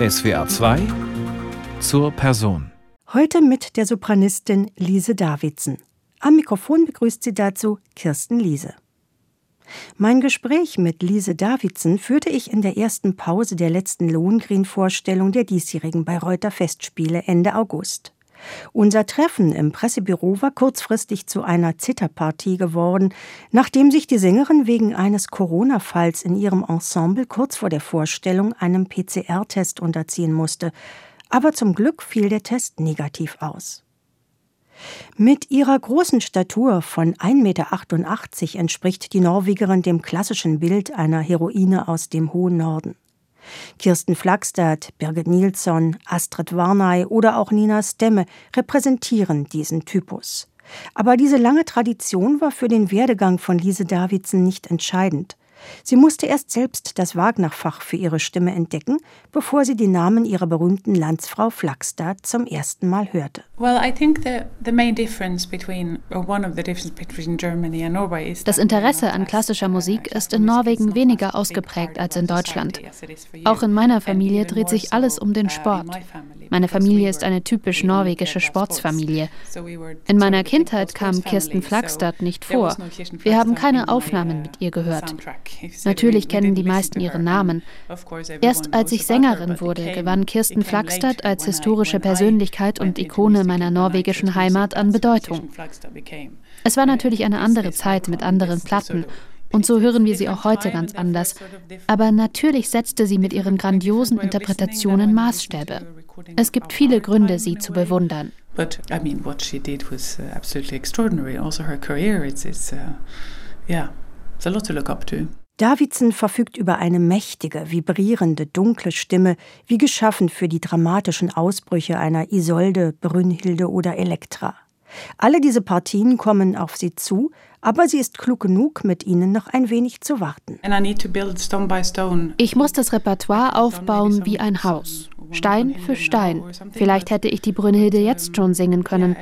SWA 2 zur Person. Heute mit der Sopranistin Lise Davidsen. Am Mikrofon begrüßt sie dazu Kirsten Liese. Mein Gespräch mit Lise Davidsen führte ich in der ersten Pause der letzten Lohengrin-Vorstellung der diesjährigen Bayreuther Festspiele Ende August. Unser Treffen im Pressebüro war kurzfristig zu einer Zitterpartie geworden, nachdem sich die Sängerin wegen eines Corona-Falls in ihrem Ensemble kurz vor der Vorstellung einem PCR-Test unterziehen musste. Aber zum Glück fiel der Test negativ aus. Mit ihrer großen Statur von 1,88 Meter entspricht die Norwegerin dem klassischen Bild einer Heroine aus dem hohen Norden. Kirsten Flagstad, Birgit Nilsson, Astrid Warnay oder auch Nina Stemme repräsentieren diesen Typus. Aber diese lange Tradition war für den Werdegang von Lise Davidsen nicht entscheidend. Sie musste erst selbst das Wagner-Fach für ihre Stimme entdecken, bevor sie den Namen ihrer berühmten Landsfrau Flagstad zum ersten Mal hörte. Das Interesse an klassischer Musik ist in Norwegen weniger ausgeprägt als in Deutschland. Auch in meiner Familie dreht sich alles um den Sport. Meine Familie ist eine typisch norwegische Sportsfamilie. In meiner Kindheit kam Kirsten Flagstad nicht vor. Wir haben keine Aufnahmen mit ihr gehört. Natürlich kennen die meisten ihren Namen. Erst als ich Sängerin wurde, gewann Kirsten Flagstad als historische Persönlichkeit und Ikone meiner norwegischen Heimat an Bedeutung. Es war natürlich eine andere Zeit mit anderen Platten und so hören wir sie auch heute ganz anders. Aber natürlich setzte sie mit ihren grandiosen Interpretationen Maßstäbe. Es gibt viele Gründe, sie zu bewundern. But I mean, what she did was uh, absolutely extraordinary. Also her career, it's, it's uh, yeah, it's a lot to look up to. Davidson verfügt über eine mächtige, vibrierende, dunkle Stimme, wie geschaffen für die dramatischen Ausbrüche einer Isolde, Brünnhilde oder Elektra. Alle diese Partien kommen auf sie zu, aber sie ist klug genug, mit ihnen noch ein wenig zu warten. Ich muss das Repertoire aufbauen wie ein Haus. Stein für Stein. Vielleicht hätte ich die Brünnhilde jetzt schon singen können.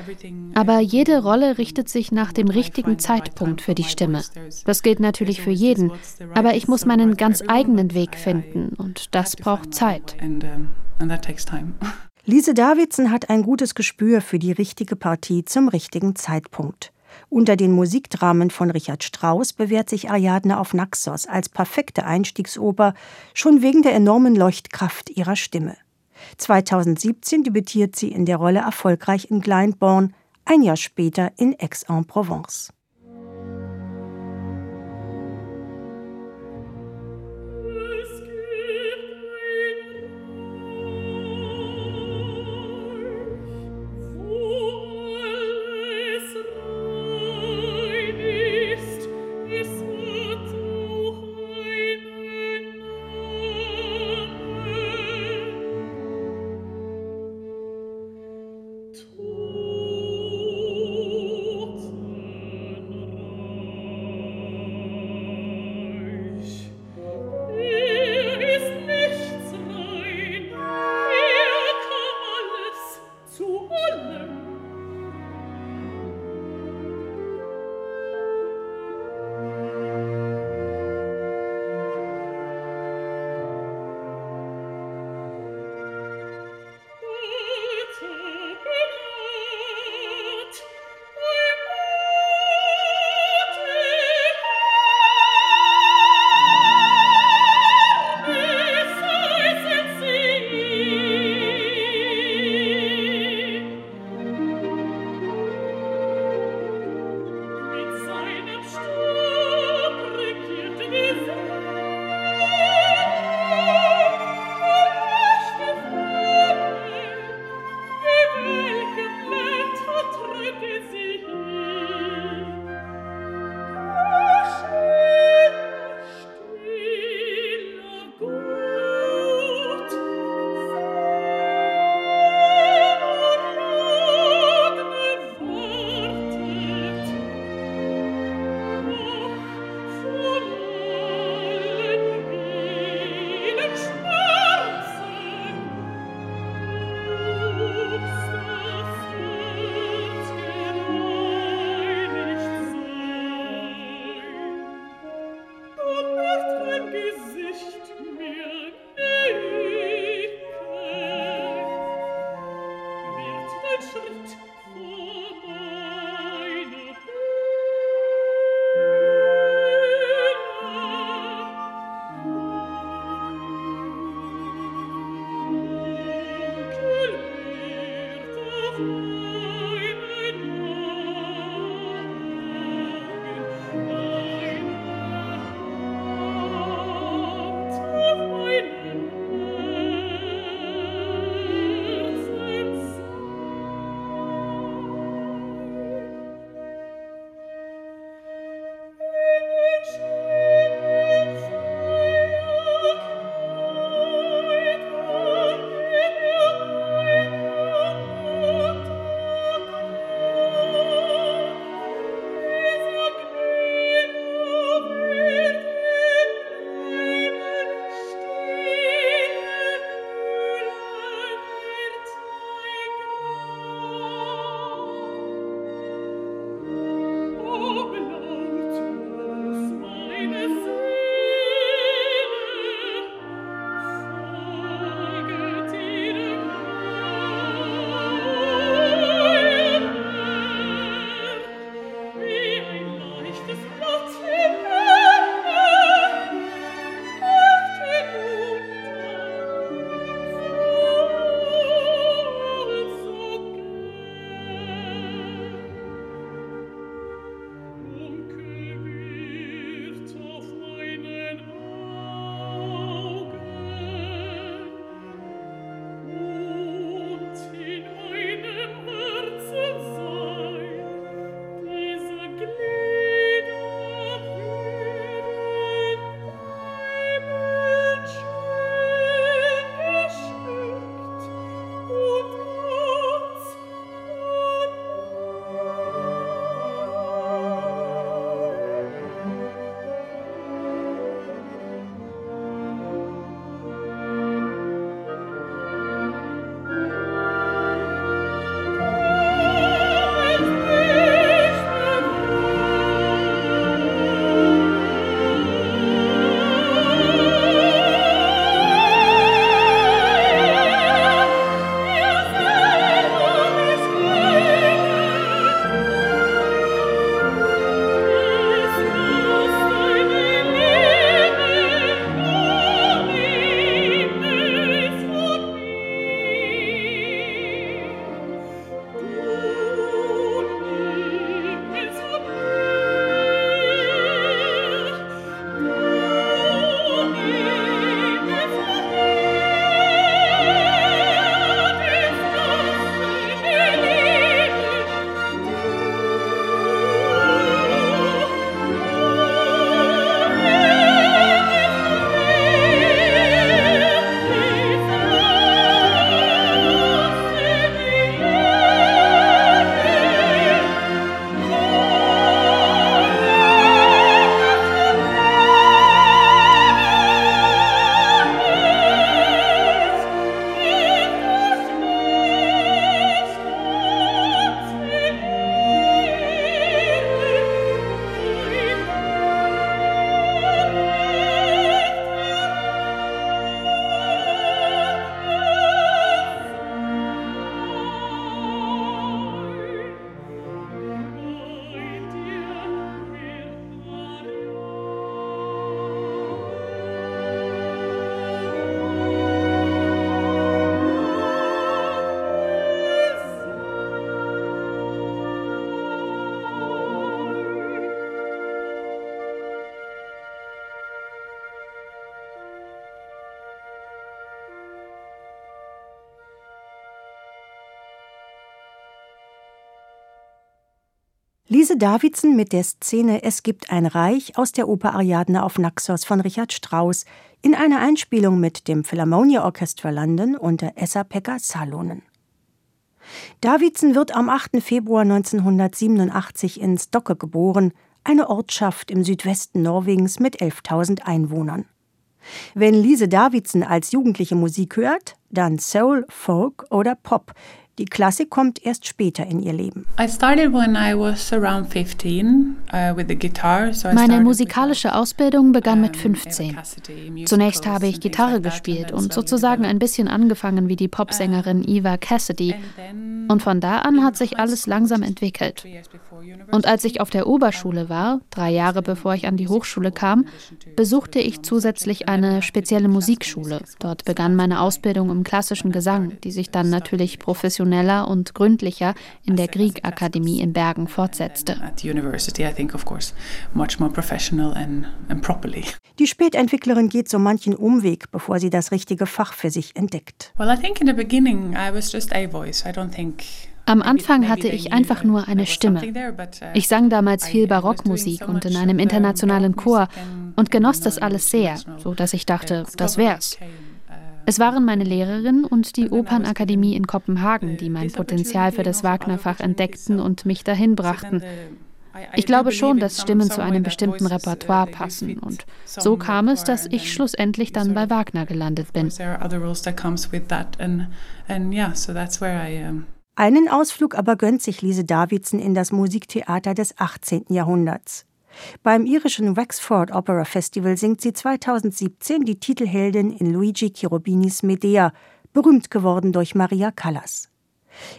Aber jede Rolle richtet sich nach dem richtigen Zeitpunkt für die Stimme. Das gilt natürlich für jeden. Aber ich muss meinen ganz eigenen Weg finden und das braucht Zeit. Lise Davidson hat ein gutes Gespür für die richtige Partie zum richtigen Zeitpunkt. Unter den Musikdramen von Richard Strauss bewährt sich Ariadne auf Naxos als perfekte Einstiegsoper, schon wegen der enormen Leuchtkraft ihrer Stimme. 2017 debütiert sie in der Rolle erfolgreich in Glyndebourne, ein Jahr später in Aix-en-Provence. Lise Davidson mit der Szene Es gibt ein Reich aus der Oper Ariadne auf Naxos von Richard Strauss in einer Einspielung mit dem Philharmonia Orchestra London unter Esa-Pekka Salonen. Davidson wird am 8. Februar 1987 in Stokke geboren, eine Ortschaft im Südwesten Norwegens mit 11.000 Einwohnern. Wenn Lise Davidson als Jugendliche Musik hört, dann Soul, Folk oder Pop, die Klassik kommt erst später in ihr Leben. Uh, Meine musikalische Ausbildung begann mit 15. Zunächst habe ich Gitarre gespielt und sozusagen ein bisschen angefangen wie die Popsängerin Eva Cassidy. Und von da an hat sich alles langsam entwickelt. Und als ich auf der Oberschule war, drei Jahre bevor ich an die Hochschule kam, besuchte ich zusätzlich eine spezielle Musikschule. Dort begann meine Ausbildung im klassischen Gesang, die sich dann natürlich professioneller und gründlicher in der Grieg-Akademie in Bergen fortsetzte. Die Spätentwicklerin geht so manchen Umweg, bevor sie das richtige Fach für sich entdeckt. Well, I think in the beginning I was just a voice. I don't think am Anfang hatte ich einfach nur eine Stimme. Ich sang damals viel Barockmusik und in einem internationalen Chor und genoss das alles sehr, so dass ich dachte, das wär's. Es waren meine Lehrerin und die Opernakademie in Kopenhagen, die mein Potenzial für das Wagner-Fach entdeckten und mich dahin brachten. Ich glaube schon, dass Stimmen zu einem bestimmten Repertoire passen. Und so kam es, dass ich schlussendlich dann bei Wagner gelandet bin. Einen Ausflug aber gönnt sich Lise Davidson in das Musiktheater des 18. Jahrhunderts. Beim irischen Wexford Opera Festival singt sie 2017 die Titelheldin in Luigi Chirobinis Medea, berühmt geworden durch Maria Callas.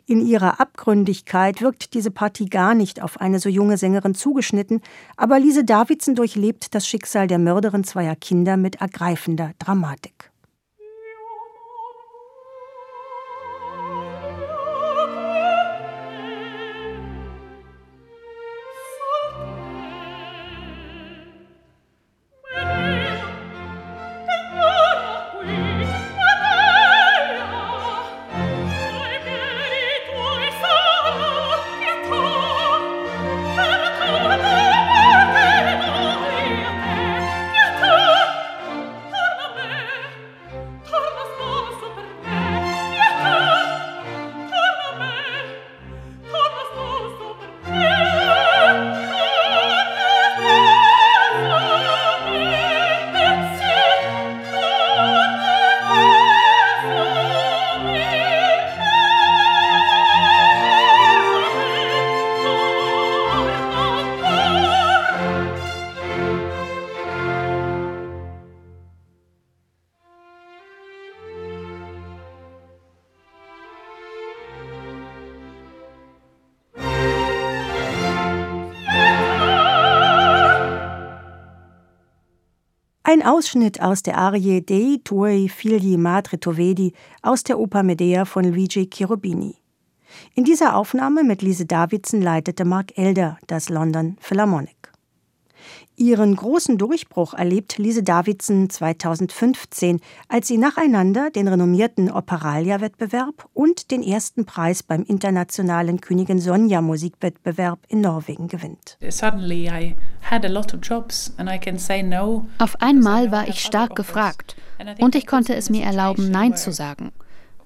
In ihrer Abgründigkeit wirkt diese Partie gar nicht auf eine so junge Sängerin zugeschnitten, aber Lise Davidson durchlebt das Schicksal der Mörderin zweier Kinder mit ergreifender Dramatik. Ausschnitt aus der Arie Dei tuoi figli madre tovedi aus der Oper Medea von Luigi Cherubini. In dieser Aufnahme mit Lise Davidson leitete Mark Elder das London Philharmonic. Ihren großen Durchbruch erlebt Lise Davidson 2015, als sie nacheinander den renommierten Operalia-Wettbewerb und den ersten Preis beim internationalen Königin Sonja Musikwettbewerb in Norwegen gewinnt. Auf einmal war ich stark gefragt und ich konnte es mir erlauben, Nein zu sagen.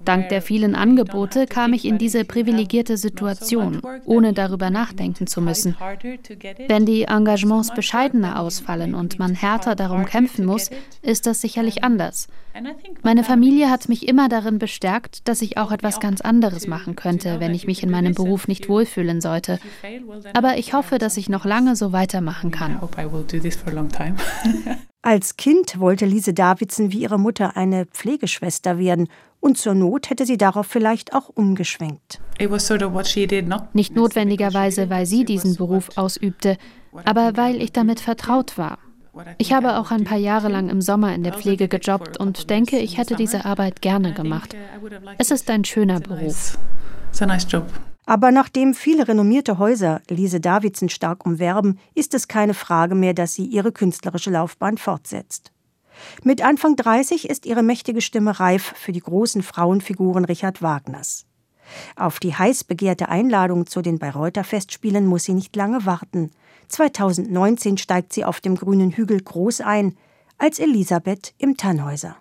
Dank der vielen Angebote kam ich in diese privilegierte Situation, ohne darüber nachdenken zu müssen. Wenn die Engagements bescheidener ausfallen und man härter darum kämpfen muss, ist das sicherlich anders. Meine Familie hat mich immer darin bestärkt, dass ich auch etwas ganz anderes machen könnte, wenn ich mich in meinem Beruf nicht wohlfühlen sollte. Aber ich hoffe, dass ich noch lange so weitermachen kann. Als Kind wollte Lise Davidson wie ihre Mutter eine Pflegeschwester werden und zur Not hätte sie darauf vielleicht auch umgeschwenkt. Nicht notwendigerweise, weil sie diesen Beruf ausübte, aber weil ich damit vertraut war. Ich habe auch ein paar Jahre lang im Sommer in der Pflege gejobbt und denke, ich hätte diese Arbeit gerne gemacht. Es ist ein schöner Beruf. Aber nachdem viele renommierte Häuser Lise Davidson stark umwerben, ist es keine Frage mehr, dass sie ihre künstlerische Laufbahn fortsetzt. Mit Anfang 30 ist ihre mächtige Stimme reif für die großen Frauenfiguren Richard Wagners. Auf die heiß begehrte Einladung zu den Bayreuther Festspielen muss sie nicht lange warten. 2019 steigt sie auf dem grünen Hügel groß ein, als Elisabeth im Tannhäuser.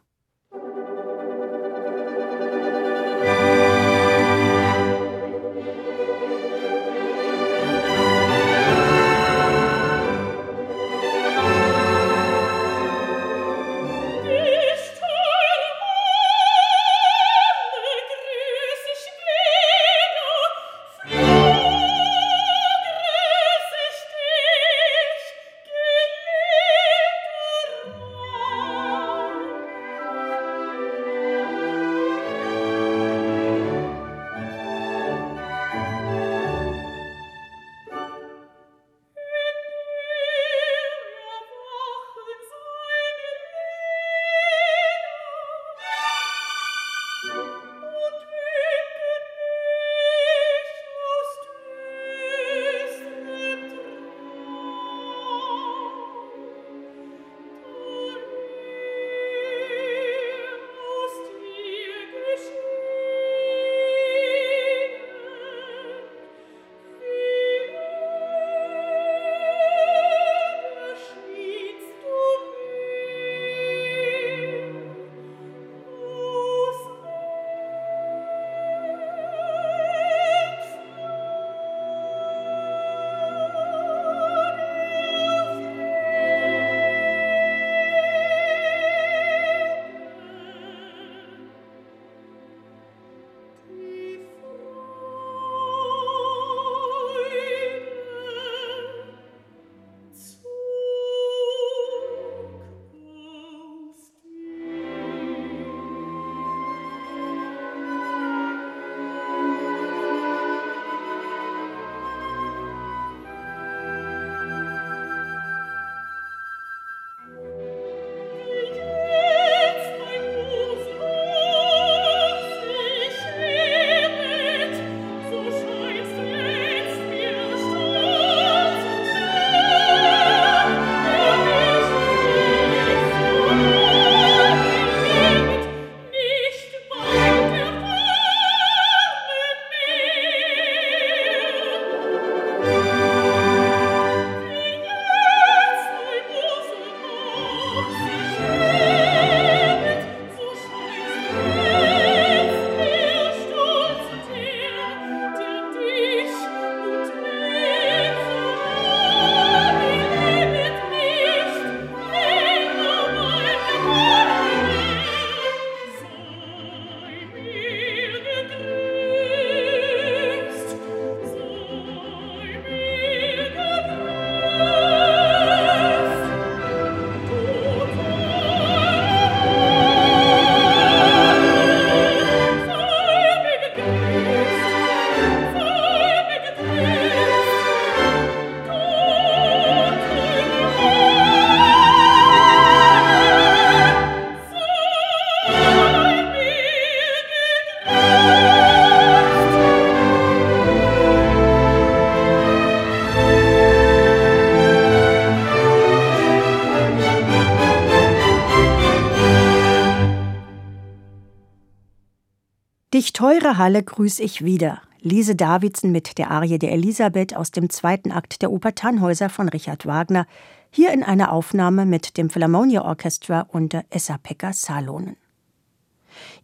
Dich teure Halle grüß ich wieder. Lise Davidsen mit der Arie der Elisabeth aus dem zweiten Akt der Oper Tannhäuser von Richard Wagner, hier in einer Aufnahme mit dem Philharmonia Orchestra unter Esa-Pekka Salonen.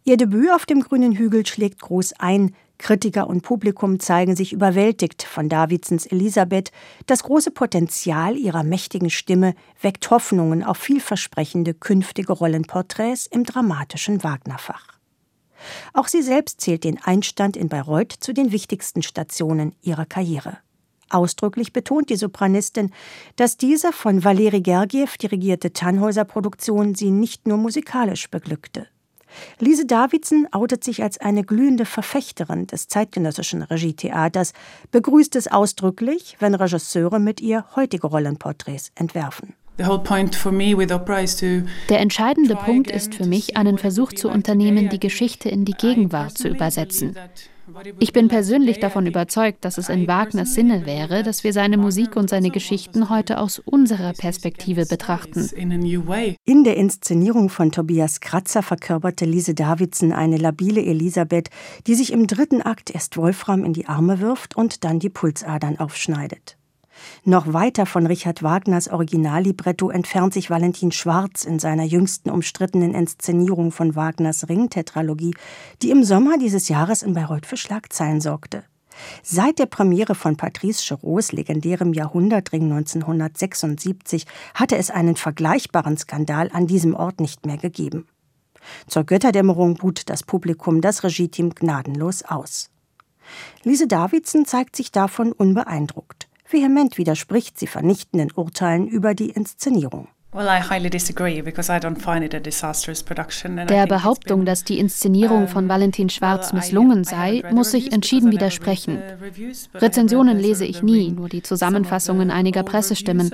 Ihr Debüt auf dem grünen Hügel schlägt groß ein, Kritiker und Publikum zeigen sich überwältigt von Davidsens Elisabeth. Das große Potenzial ihrer mächtigen Stimme weckt Hoffnungen auf vielversprechende künftige Rollenporträts im dramatischen Wagnerfach. Auch sie selbst zählt den Einstand in Bayreuth zu den wichtigsten Stationen ihrer Karriere. Ausdrücklich betont die Sopranistin, dass diese von Valeri Gergiev dirigierte Tannhäuser-Produktion sie nicht nur musikalisch beglückte. Lise Davidsen outet sich als eine glühende Verfechterin des zeitgenössischen Regietheaters, begrüßt es ausdrücklich, wenn Regisseure mit ihr heutige Rollenporträts entwerfen. Der entscheidende Punkt ist für mich, einen Versuch zu unternehmen, die Geschichte in die Gegenwart zu übersetzen. Ich bin persönlich davon überzeugt, dass es in Wagners Sinne wäre, dass wir seine Musik und seine Geschichten heute aus unserer Perspektive betrachten. In der Inszenierung von Tobias Kratzer verkörperte Lise Davidson eine labile Elisabeth, die sich im dritten Akt erst Wolfram in die Arme wirft und dann die Pulsadern aufschneidet. Noch weiter von Richard Wagners Originallibretto entfernt sich Valentin Schwarz in seiner jüngsten umstrittenen Inszenierung von Wagners Ringtetralogie, die im Sommer dieses Jahres in Bayreuth für Schlagzeilen sorgte. Seit der Premiere von Patrice Cherots legendärem Jahrhundertring 1976 hatte es einen vergleichbaren Skandal an diesem Ort nicht mehr gegeben. Zur Götterdämmerung buht das Publikum das Regieteam gnadenlos aus. Lise Davidson zeigt sich davon unbeeindruckt. Vehement widerspricht sie vernichtenden Urteilen über die Inszenierung. Der Behauptung, dass die Inszenierung von Valentin Schwarz misslungen sei, muss ich entschieden widersprechen. Rezensionen lese ich nie, nur die Zusammenfassungen einiger Pressestimmen.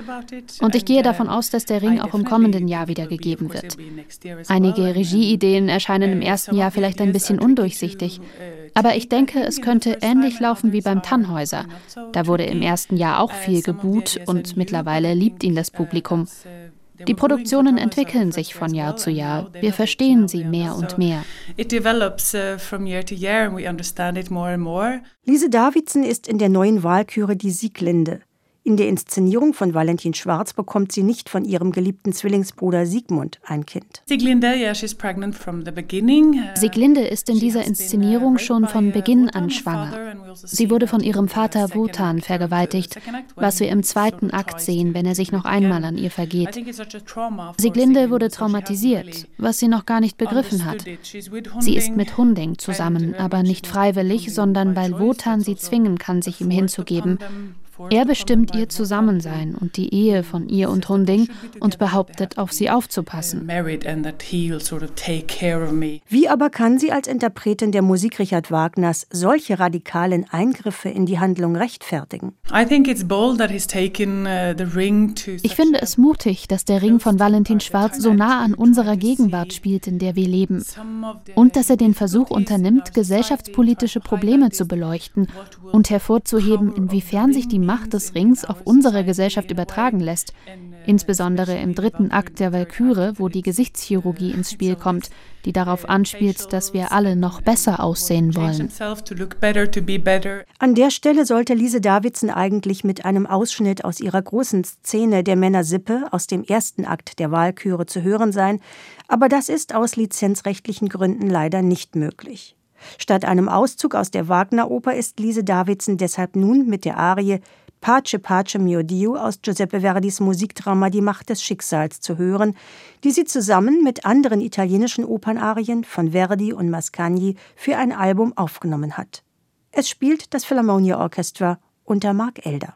Und ich gehe davon aus, dass der Ring auch im kommenden Jahr wieder gegeben wird. Einige Regieideen erscheinen im ersten Jahr vielleicht ein bisschen undurchsichtig. Aber ich denke, es könnte ähnlich laufen wie beim Tannhäuser. Da wurde im ersten Jahr auch viel gebuht und mittlerweile liebt ihn das Publikum. Die Produktionen entwickeln sich von Jahr zu Jahr. Wir verstehen sie mehr und mehr. Lise Davidson ist in der neuen Wahlküre die Sieglinde. In der Inszenierung von Valentin Schwarz bekommt sie nicht von ihrem geliebten Zwillingsbruder Sigmund ein Kind. Sieglinde ist in dieser Inszenierung schon von Beginn an schwanger. Sie wurde von ihrem Vater Wotan vergewaltigt, was wir im zweiten Akt sehen, wenn er sich noch einmal an ihr vergeht. Sieglinde wurde traumatisiert, was sie noch gar nicht begriffen hat. Sie ist mit Hunding zusammen, aber nicht freiwillig, sondern weil Wotan sie zwingen kann, sich ihm hinzugeben er bestimmt ihr Zusammensein und die Ehe von ihr und Hunding und behauptet, auf sie aufzupassen. Wie aber kann sie als Interpretin der Musik Richard Wagners solche radikalen Eingriffe in die Handlung rechtfertigen? Uh, ich finde es mutig, dass der Ring von Valentin Schwarz so nah an unserer Gegenwart spielt, in der wir leben. Und dass er den Versuch unternimmt, gesellschaftspolitische Probleme zu beleuchten und hervorzuheben, inwiefern sich die Macht des Rings auf unsere Gesellschaft übertragen lässt, insbesondere im dritten Akt der Walküre, wo die Gesichtschirurgie ins Spiel kommt, die darauf anspielt, dass wir alle noch besser aussehen wollen. An der Stelle sollte Lise Davidson eigentlich mit einem Ausschnitt aus ihrer großen Szene der Männersippe aus dem ersten Akt der Walküre zu hören sein, aber das ist aus lizenzrechtlichen Gründen leider nicht möglich. Statt einem Auszug aus der Wagner-Oper ist Lise Davidson deshalb nun mit der Arie Pace Pace mio Dio aus Giuseppe Verdis Musikdrama Die Macht des Schicksals zu hören, die sie zusammen mit anderen italienischen Opernarien von Verdi und Mascagni für ein Album aufgenommen hat. Es spielt das Philharmonia Orchestra unter Mark Elder.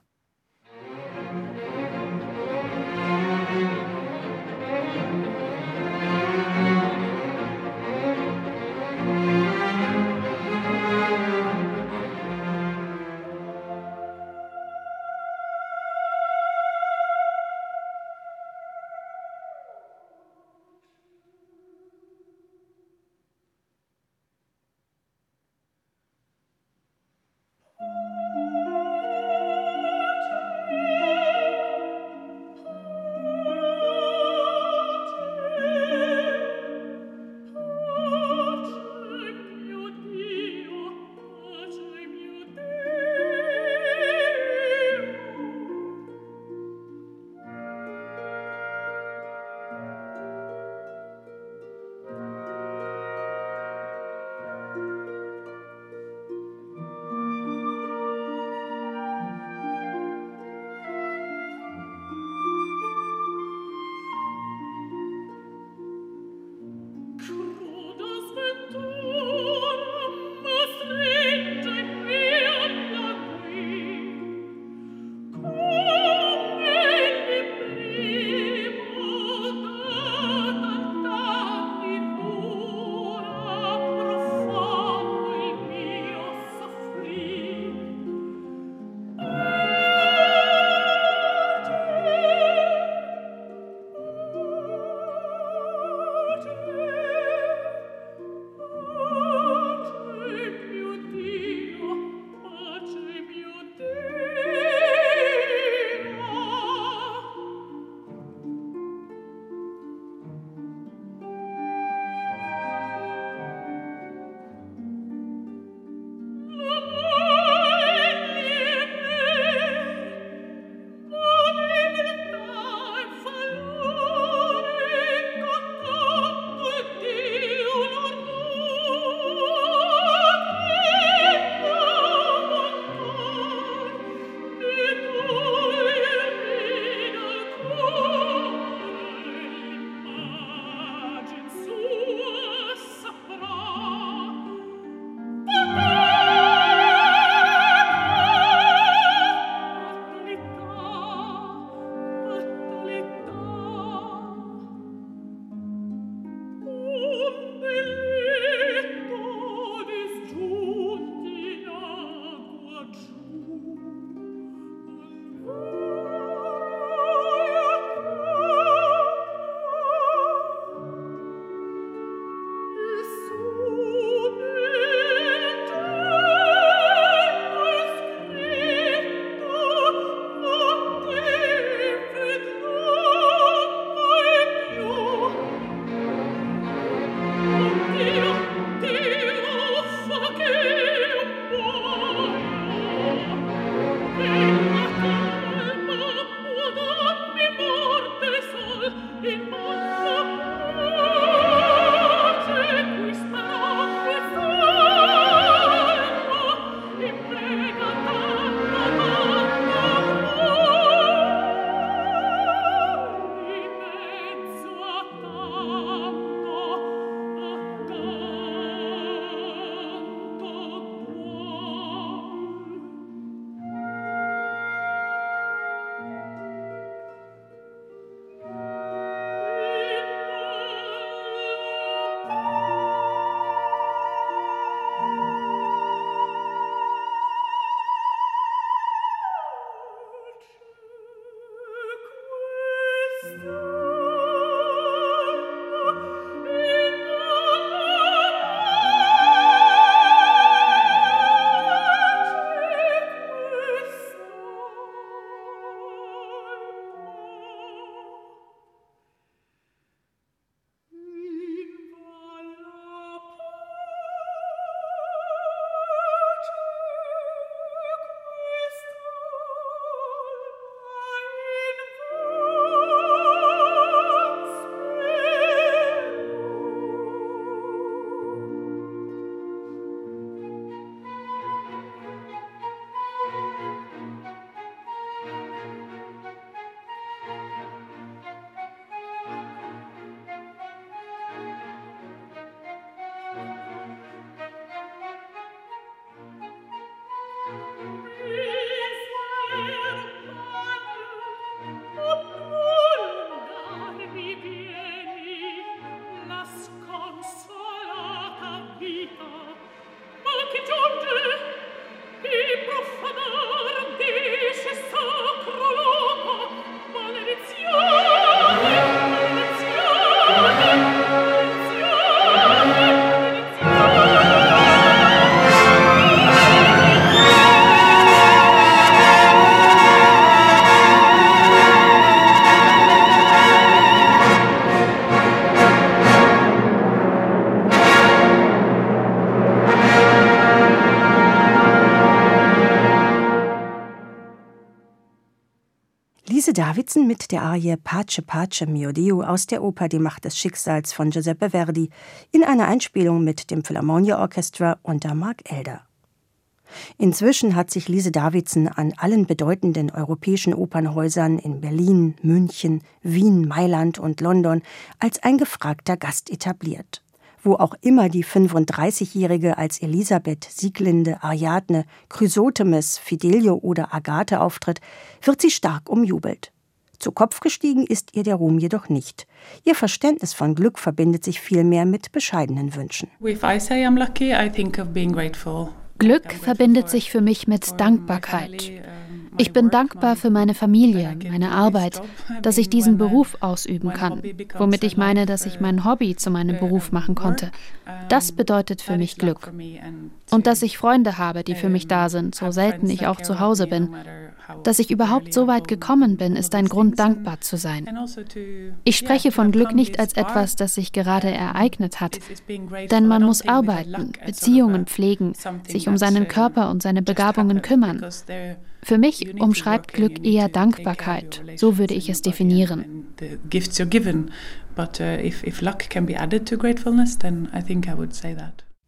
Davidson mit der Arie Pace Pace mio Dio aus der Oper Die Macht des Schicksals von Giuseppe Verdi in einer Einspielung mit dem Philharmonia Orchestra unter Mark Elder. Inzwischen hat sich Lise Davidson an allen bedeutenden europäischen Opernhäusern in Berlin, München, Wien, Mailand und London als ein gefragter Gast etabliert wo auch immer die 35-Jährige als Elisabeth, Sieglinde, Ariadne, Chrysothemis, Fidelio oder Agathe auftritt, wird sie stark umjubelt. Zu Kopf gestiegen ist ihr der Ruhm jedoch nicht. Ihr Verständnis von Glück verbindet sich vielmehr mit bescheidenen Wünschen. Glück verbindet sich für mich mit Dankbarkeit. Ich bin dankbar für meine Familie, meine Arbeit, dass ich diesen Beruf ausüben kann, womit ich meine, dass ich mein Hobby zu meinem Beruf machen konnte. Das bedeutet für mich Glück. Und dass ich Freunde habe, die für mich da sind, so selten ich auch zu Hause bin. Dass ich überhaupt so weit gekommen bin, ist ein Grund, dankbar zu sein. Ich spreche von Glück nicht als etwas, das sich gerade ereignet hat, denn man muss arbeiten, Beziehungen pflegen, sich um seinen Körper und seine Begabungen kümmern. Für mich umschreibt Glück eher Dankbarkeit. So würde ich es definieren.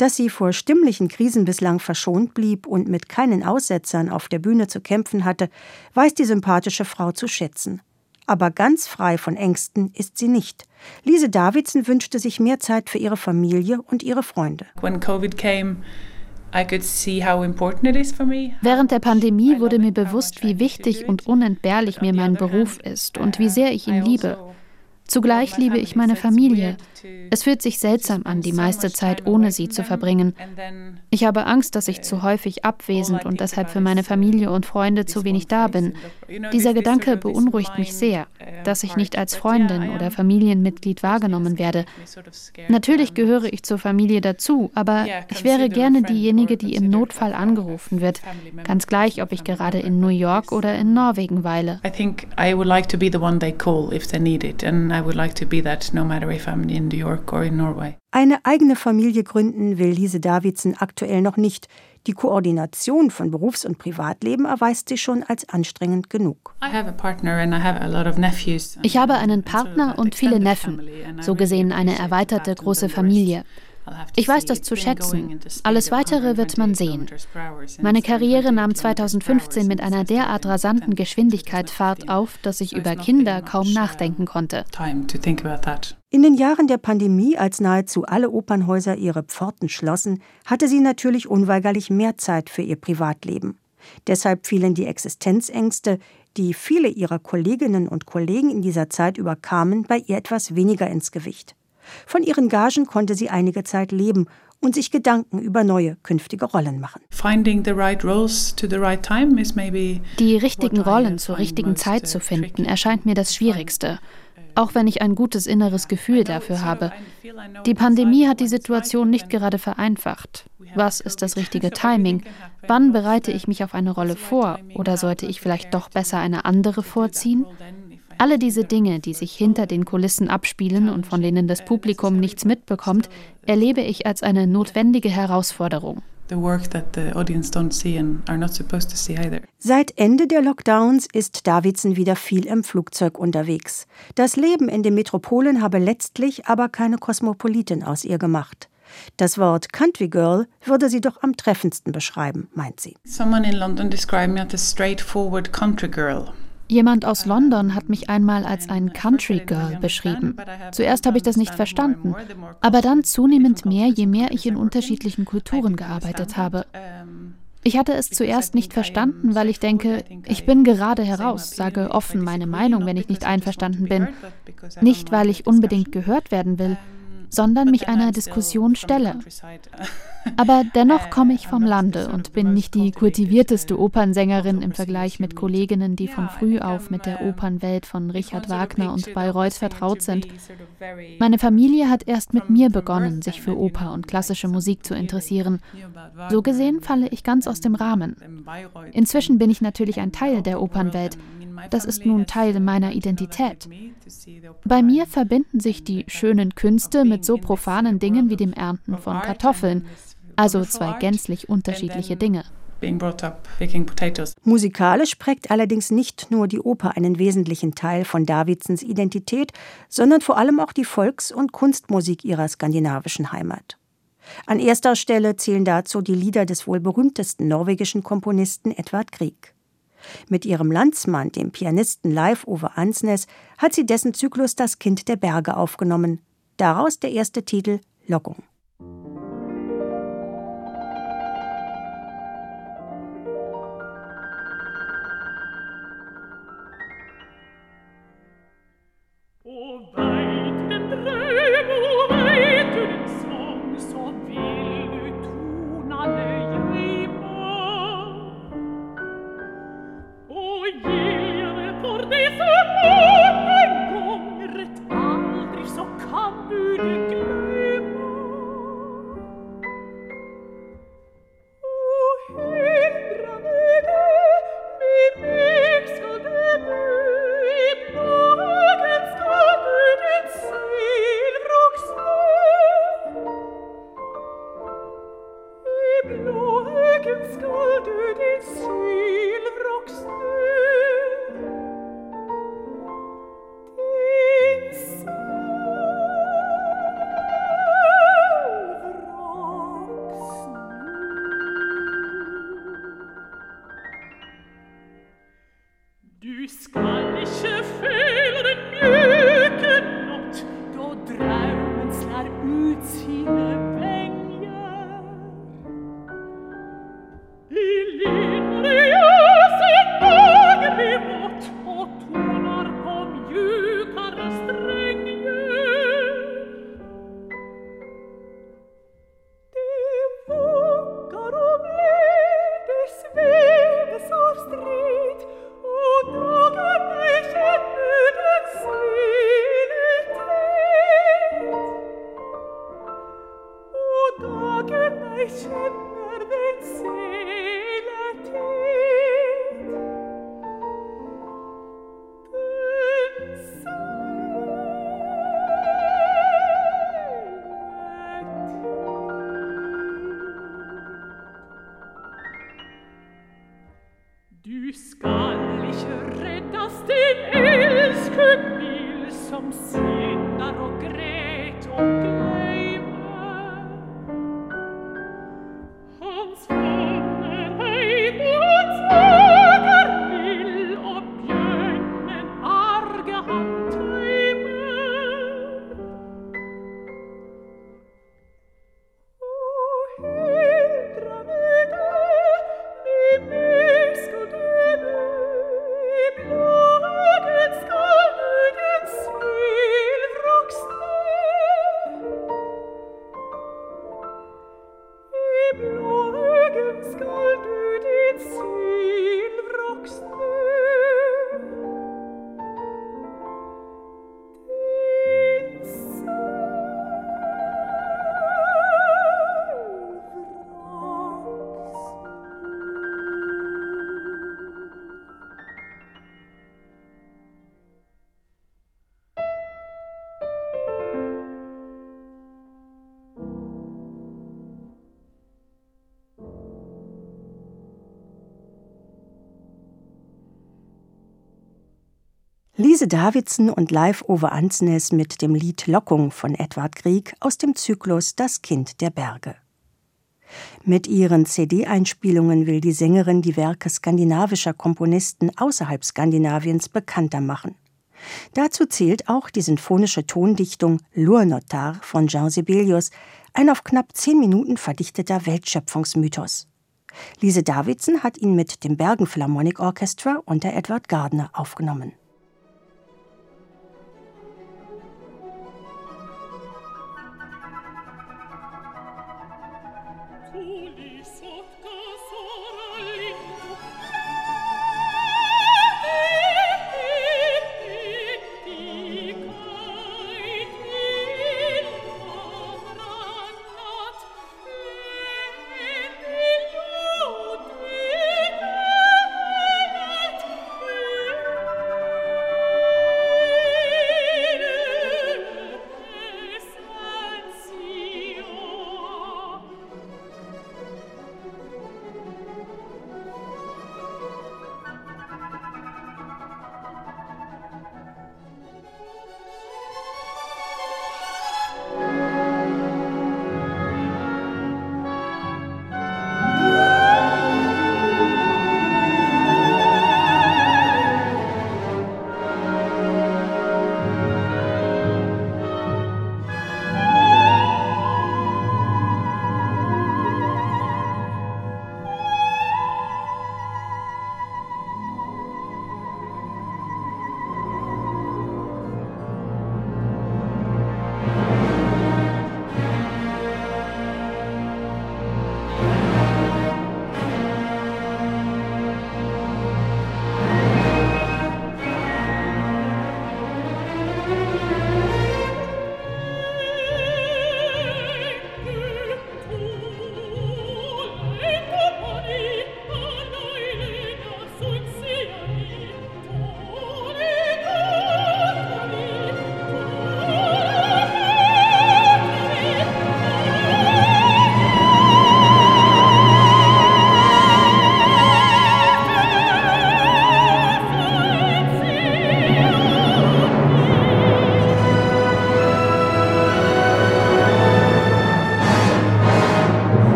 Dass sie vor stimmlichen Krisen bislang verschont blieb und mit keinen Aussetzern auf der Bühne zu kämpfen hatte, weiß die sympathische Frau zu schätzen. Aber ganz frei von Ängsten ist sie nicht. Lise Davidson wünschte sich mehr Zeit für ihre Familie und ihre Freunde. When COVID came, Während der Pandemie wurde mir bewusst, wie wichtig und unentbehrlich mir mein Beruf ist und wie sehr ich ihn liebe. Zugleich liebe ich meine Familie. Es fühlt sich seltsam an, die meiste Zeit ohne sie zu verbringen. Ich habe Angst, dass ich zu häufig abwesend und deshalb für meine Familie und Freunde zu wenig da bin. Dieser Gedanke beunruhigt mich sehr, dass ich nicht als Freundin oder Familienmitglied wahrgenommen werde. Natürlich gehöre ich zur Familie dazu, aber ich wäre gerne diejenige, die im Notfall angerufen wird, ganz gleich, ob ich gerade in New York oder in Norwegen weile. I think I would like to be the one they call if they would like to be that no matter if I'm in New York or in Norway. Eine eigene Familie gründen will Lise Davidson aktuell noch nicht. Die Koordination von Berufs- und Privatleben erweist sie schon als anstrengend genug. Ich habe einen Partner und viele Neffen, so gesehen eine erweiterte große Familie. Ich weiß das zu schätzen. Alles Weitere wird man sehen. Meine Karriere nahm 2015 mit einer derart rasanten Geschwindigkeit Fahrt auf, dass ich über Kinder kaum nachdenken konnte. In den Jahren der Pandemie, als nahezu alle Opernhäuser ihre Pforten schlossen, hatte sie natürlich unweigerlich mehr Zeit für ihr Privatleben. Deshalb fielen die Existenzängste, die viele ihrer Kolleginnen und Kollegen in dieser Zeit überkamen, bei ihr etwas weniger ins Gewicht. Von ihren Gagen konnte sie einige Zeit leben und sich Gedanken über neue künftige Rollen machen. Die richtigen Rollen zur richtigen Zeit zu finden, erscheint mir das Schwierigste auch wenn ich ein gutes inneres Gefühl dafür habe. Die Pandemie hat die Situation nicht gerade vereinfacht. Was ist das richtige Timing? Wann bereite ich mich auf eine Rolle vor? Oder sollte ich vielleicht doch besser eine andere vorziehen? Alle diese Dinge, die sich hinter den Kulissen abspielen und von denen das Publikum nichts mitbekommt, erlebe ich als eine notwendige Herausforderung. Seit Ende der Lockdowns ist Davidson wieder viel im Flugzeug unterwegs. Das Leben in den Metropolen habe letztlich aber keine Kosmopolitin aus ihr gemacht. Das Wort Country Girl würde sie doch am treffendsten beschreiben, meint sie. Someone in London described me as a straightforward country girl. Jemand aus London hat mich einmal als ein Country Girl beschrieben. Zuerst habe ich das nicht verstanden, aber dann zunehmend mehr, je mehr ich in unterschiedlichen Kulturen gearbeitet habe. Ich hatte es zuerst nicht verstanden, weil ich denke, ich bin gerade heraus, sage offen meine Meinung, wenn ich nicht einverstanden bin. Nicht, weil ich unbedingt gehört werden will, sondern mich einer Diskussion stelle. Aber dennoch komme ich vom Lande und bin nicht die kultivierteste Opernsängerin im Vergleich mit Kolleginnen, die von früh auf mit der Opernwelt von Richard Wagner und Bayreuth vertraut sind. Meine Familie hat erst mit mir begonnen, sich für Oper und klassische Musik zu interessieren. So gesehen falle ich ganz aus dem Rahmen. Inzwischen bin ich natürlich ein Teil der Opernwelt. Das ist nun Teil meiner Identität. Bei mir verbinden sich die schönen Künste mit so profanen Dingen wie dem Ernten von Kartoffeln, also zwei gänzlich unterschiedliche Dinge. Musikalisch prägt allerdings nicht nur die Oper einen wesentlichen Teil von Davidsens Identität, sondern vor allem auch die Volks- und Kunstmusik ihrer skandinavischen Heimat. An erster Stelle zählen dazu die Lieder des wohl berühmtesten norwegischen Komponisten Edvard Grieg. Mit ihrem Landsmann, dem Pianisten Leif Ove Ansnes, hat sie dessen Zyklus Das Kind der Berge aufgenommen. Daraus der erste Titel Lockung. Lise Davidson und Live Ove Ansnes mit dem Lied Lockung von Edvard Grieg aus dem Zyklus Das Kind der Berge. Mit ihren CD-Einspielungen will die Sängerin die Werke skandinavischer Komponisten außerhalb Skandinaviens bekannter machen. Dazu zählt auch die sinfonische Tondichtung Lurnotar von Jean Sibelius, ein auf knapp zehn Minuten verdichteter Weltschöpfungsmythos. Lise Davidson hat ihn mit dem Bergen Philharmonic Orchestra unter Edward Gardner aufgenommen.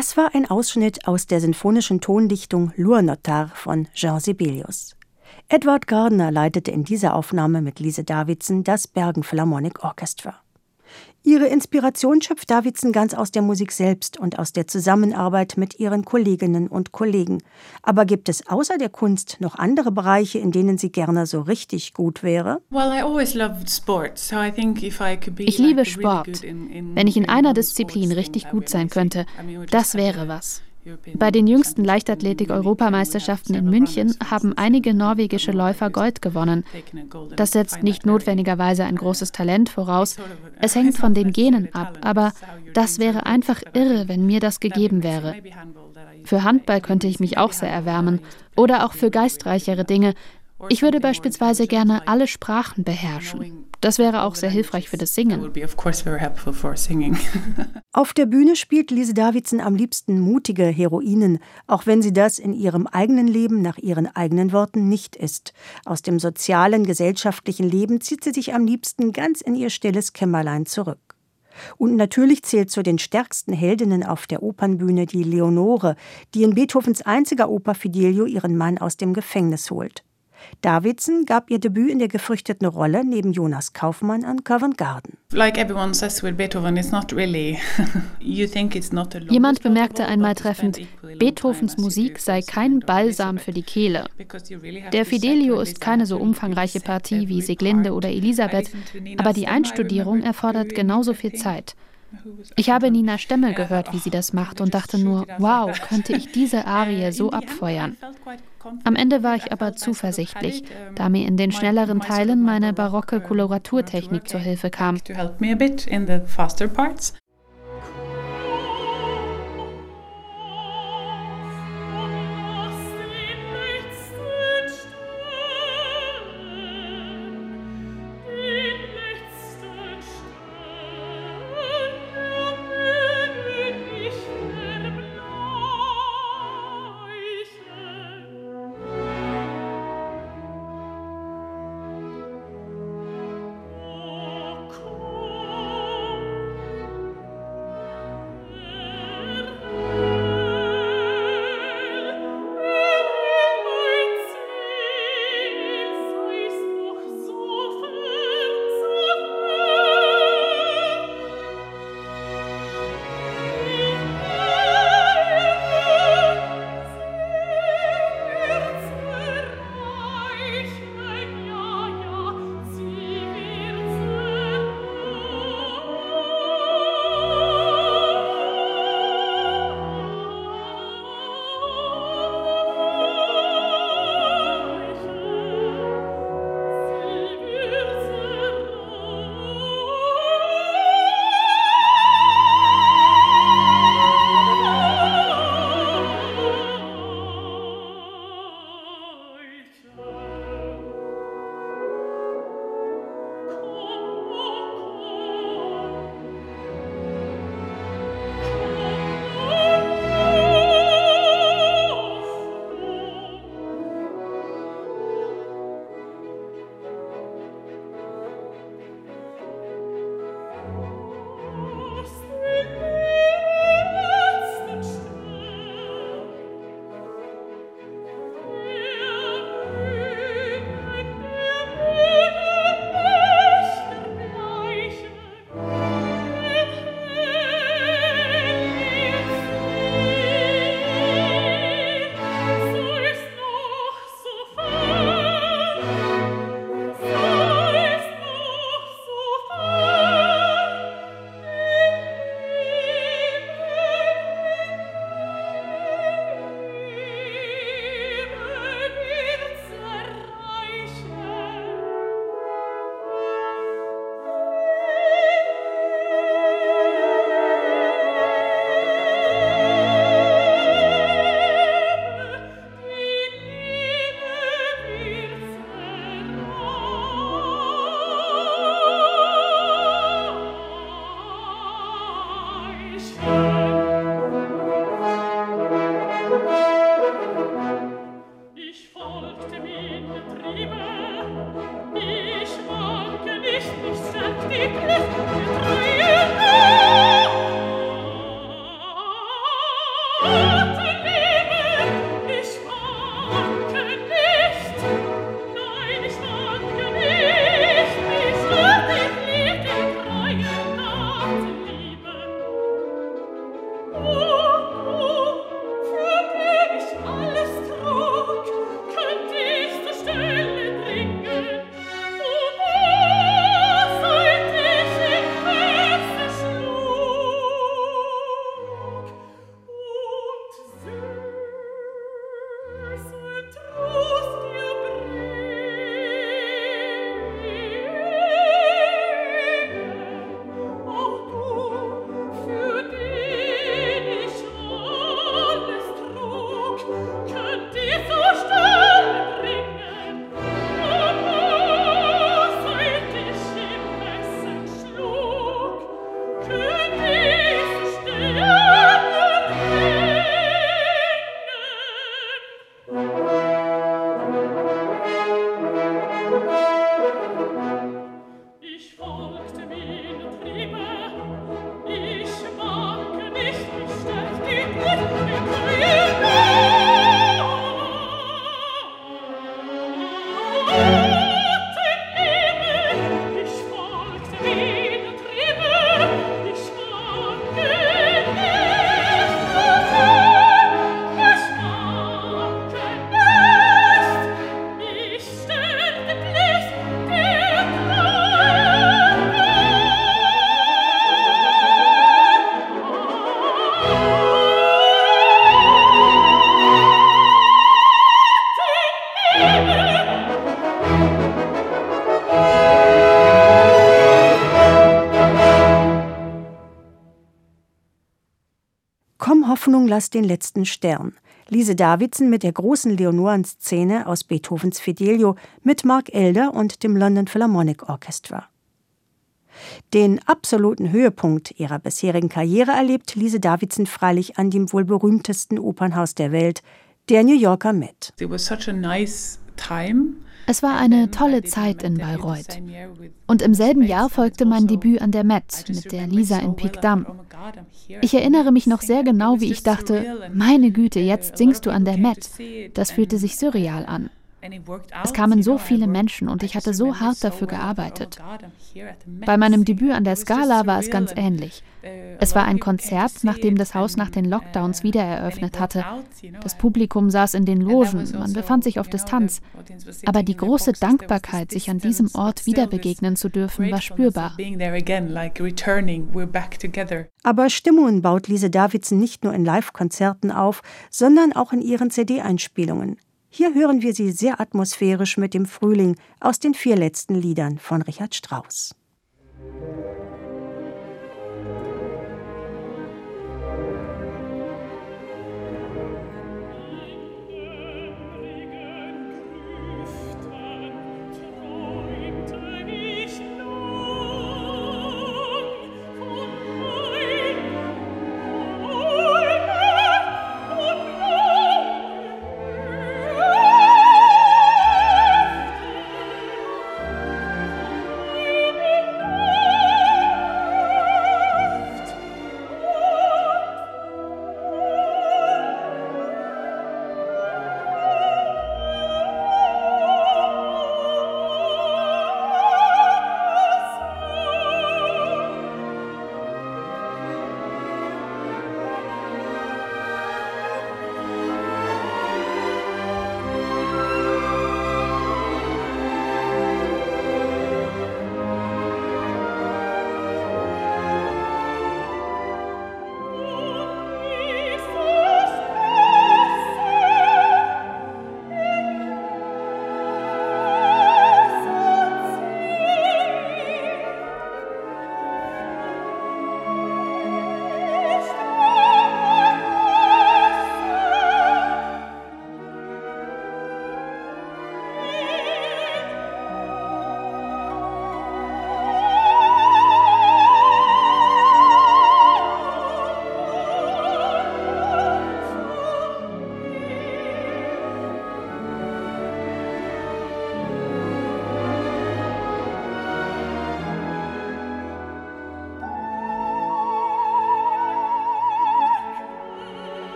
Das war ein Ausschnitt aus der sinfonischen Tondichtung Lournotar von Jean Sibelius. Edward Gardner leitete in dieser Aufnahme mit Lise Davidson das Bergen Philharmonic Orchestra. Ihre Inspiration schöpft Davidson ganz aus der Musik selbst und aus der Zusammenarbeit mit ihren Kolleginnen und Kollegen. Aber gibt es außer der Kunst noch andere Bereiche, in denen sie gerne so richtig gut wäre? Ich liebe Sport. Wenn ich in einer Disziplin richtig gut sein könnte, das wäre was. Bei den jüngsten Leichtathletik-Europameisterschaften in München haben einige norwegische Läufer Gold gewonnen. Das setzt nicht notwendigerweise ein großes Talent voraus. Es hängt von den Genen ab, aber das wäre einfach irre, wenn mir das gegeben wäre. Für Handball könnte ich mich auch sehr erwärmen oder auch für geistreichere Dinge, ich würde beispielsweise gerne alle Sprachen beherrschen. Das wäre auch sehr hilfreich für das Singen. Auf der Bühne spielt Lise Davidson am liebsten mutige Heroinen, auch wenn sie das in ihrem eigenen Leben nach ihren eigenen Worten nicht ist. Aus dem sozialen, gesellschaftlichen Leben zieht sie sich am liebsten ganz in ihr stilles Kämmerlein zurück. Und natürlich zählt zu den stärksten Heldinnen auf der Opernbühne die Leonore, die in Beethovens einziger Oper Fidelio ihren Mann aus dem Gefängnis holt. Davidson gab ihr Debüt in der gefürchteten Rolle neben Jonas Kaufmann an Covent Garden. Jemand bemerkte einmal treffend, Beethovens Musik sei kein Balsam für die Kehle. Der Fidelio ist keine so umfangreiche Partie wie Sieglinde oder Elisabeth, aber die Einstudierung erfordert genauso viel Zeit. Ich habe Nina Stemme gehört, wie sie das macht und dachte nur, wow, könnte ich diese Arie so abfeuern. Am Ende war ich aber zuversichtlich, da mir in den schnelleren Teilen meine barocke Koloraturtechnik zur Hilfe kam. Hoffnung lass den letzten Stern. Lise Davidson mit der großen Leonoren-Szene aus Beethovens Fidelio mit Mark Elder und dem London Philharmonic Orchestra. Den absoluten Höhepunkt ihrer bisherigen Karriere erlebt Lise Davidson freilich an dem wohl berühmtesten Opernhaus der Welt, der New Yorker Met. Es war eine tolle Zeit in Bayreuth. Und im selben Jahr folgte mein Debüt an der Met mit der Lisa in Pik Dam. Ich erinnere mich noch sehr genau, wie ich dachte, meine Güte, jetzt singst du an der Met. Das fühlte sich surreal an. Es kamen so viele Menschen und ich hatte so hart dafür gearbeitet. Bei meinem Debüt an der Scala war es ganz ähnlich. Es war ein Konzert, nachdem das Haus nach den Lockdowns wieder eröffnet hatte. Das Publikum saß in den Logen, man befand sich auf Distanz. Aber die große Dankbarkeit, sich an diesem Ort wieder begegnen zu dürfen, war spürbar. Aber Stimmungen baut Lise Davidson nicht nur in Live-Konzerten auf, sondern auch in ihren CD-Einspielungen. Hier hören wir sie sehr atmosphärisch mit dem Frühling aus den vier letzten Liedern von Richard Strauss.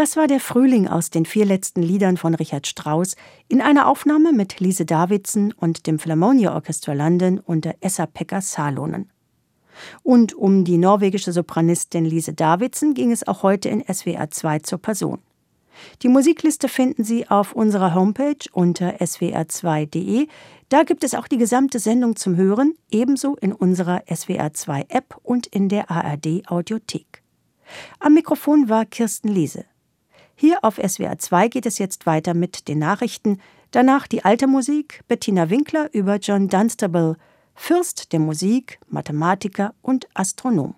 Das war der Frühling aus den vier letzten Liedern von Richard Strauss in einer Aufnahme mit Lise Davidson und dem Philharmonia Orchestra London unter Esa-Pekka Salonen. Und um die norwegische Sopranistin Lise Davidson ging es auch heute in SWR 2 zur Person. Die Musikliste finden Sie auf unserer Homepage unter swr2.de, Da gibt es auch die gesamte Sendung zum Hören, ebenso in unserer SWR2 App und in der ARD Audiothek. Am Mikrofon war Kirsten Liese. Hier auf SWR2 geht es jetzt weiter mit den Nachrichten, danach die alte Musik, Bettina Winkler über John Dunstable, Fürst der Musik, Mathematiker und Astronom.